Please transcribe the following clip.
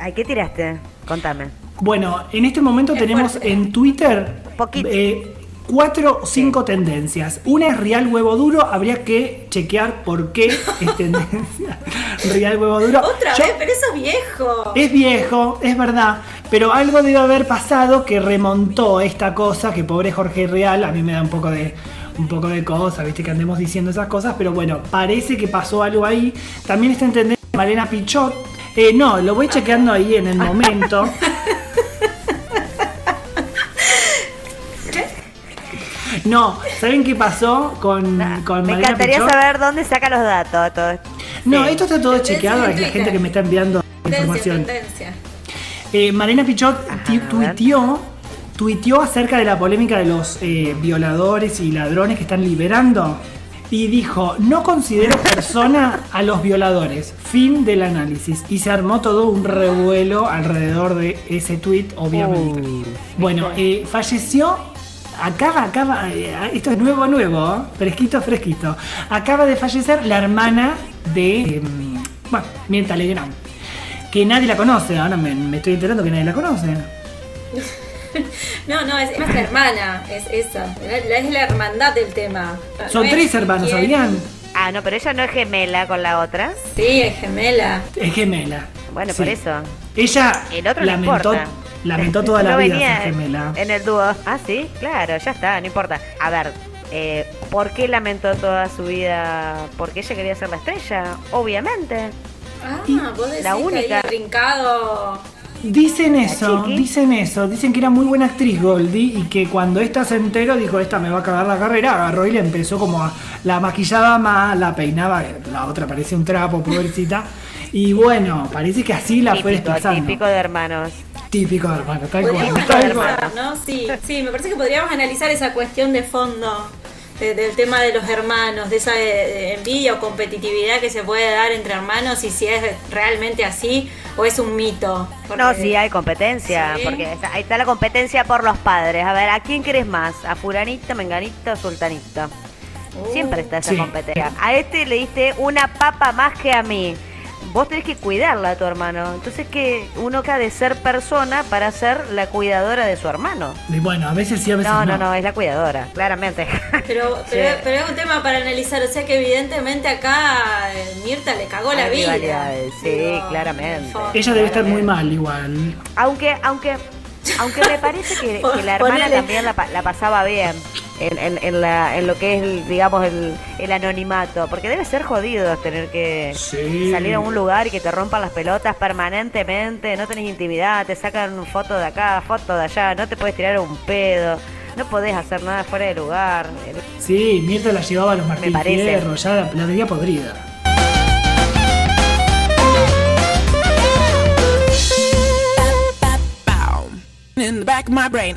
Ay, ¿qué tiraste? Contame. Bueno, en este momento tenemos en Twitter eh, cuatro o cinco tendencias. Una es Real Huevo Duro, habría que chequear por qué es tendencia. Real Huevo Duro. Otra Yo- vez, pero eso es viejo. Es viejo, es verdad, pero algo debe haber pasado que remontó esta cosa, que pobre Jorge Real, a mí me da un poco de un poco de cosa, viste que andemos diciendo esas cosas, pero bueno, parece que pasó algo ahí. También está en tendencia Malena Pichot. Eh, no, lo voy chequeando ahí en el momento. No, ¿saben qué pasó con, con Me encantaría Pichot? saber dónde saca los datos de todo esto. No, Sí. esto está todo Tendencia chequeado, es la gente que me está enviando Tendencia, información. tendencia. Eh, Marina Pichot a tuiteó, tuiteó acerca de la polémica de los eh, violadores y ladrones que están liberando y dijo, no considero persona a los violadores. Fin del análisis. Y se armó todo un revuelo alrededor de ese tuit, obviamente. Bueno, eh, falleció... Acaba, acaba, eh, esto es nuevo, nuevo, ¿eh? fresquito, fresquito. Acaba de fallecer la hermana de, eh, bueno, Mirta Legrand que nadie la conoce. Ahora me, me estoy enterando que nadie la conoce. No, no, es, es nuestra hermana, es esa. La- la- es la hermandad del tema. Son No tres hermanos. ¿sabían? Ah, no, pero ella no es gemela con la otra. Sí, es gemela. Es gemela. Bueno, Sí. por eso. Ella El otro no lamentó, importa. lamentó toda la No vida venía ser gemela. En el dúo. Ah, sí, claro, ya está, no importa. A ver, eh, ¿por qué lamentó toda su vida? Porque ella quería ser la estrella, obviamente. Ah, vos decís la que única- ahí rincado. Dicen eso, dicen eso, dicen que era muy buena actriz Goldie y que cuando esta se enteró dijo esta me va a cagar la carrera, agarró y le empezó como a la maquillaba más, la peinaba, la otra parecía un trapo, pobrecita. Y bueno, parece que así la fue Típico, desplazando. típico de hermanos. Típico de hermano, tal cual, analizar, ¿no? Sí, sí, me parece que podríamos analizar esa cuestión de fondo de- del tema de los hermanos, de esa eh, envidia o competitividad que se puede dar entre hermanos y si es realmente así o es un mito. Porque- No, sí hay competencia, Sí. porque está- ahí está la competencia por los padres. A ver, ¿a quién querés más? ¿A fulanito, menganito, sultanito? Uh, Siempre está esa Sí. competencia. A este le diste una papa más que a mí. Vos tenés que cuidarla a tu hermano. Entonces que uno que ha de ser persona para ser la cuidadora de su hermano. Y bueno, a veces sí, a veces No, no. no, no, es la cuidadora, claramente. Pero, pero, Sí. pero es un tema para analizar, o sea que evidentemente acá eh, Mirta le cagó la vida. sí, claramente. Ella debe estar muy mal igual. Aunque, aunque, aunque me parece que, que la hermana Ponele. también la, pa- la pasaba bien en, en, en la, en lo que es, el, digamos, el, el anonimato. Porque debe ser jodido tener que Sí. salir a un lugar y que te rompan las pelotas permanentemente, no tenés intimidad, te sacan foto de acá, foto de allá, no te puedes tirar un pedo, no podés hacer nada fuera de lugar. Sí, Mirta la llevaba a los Martín parece. Fierro, ya la, la tenía podrida. in the back of my brain.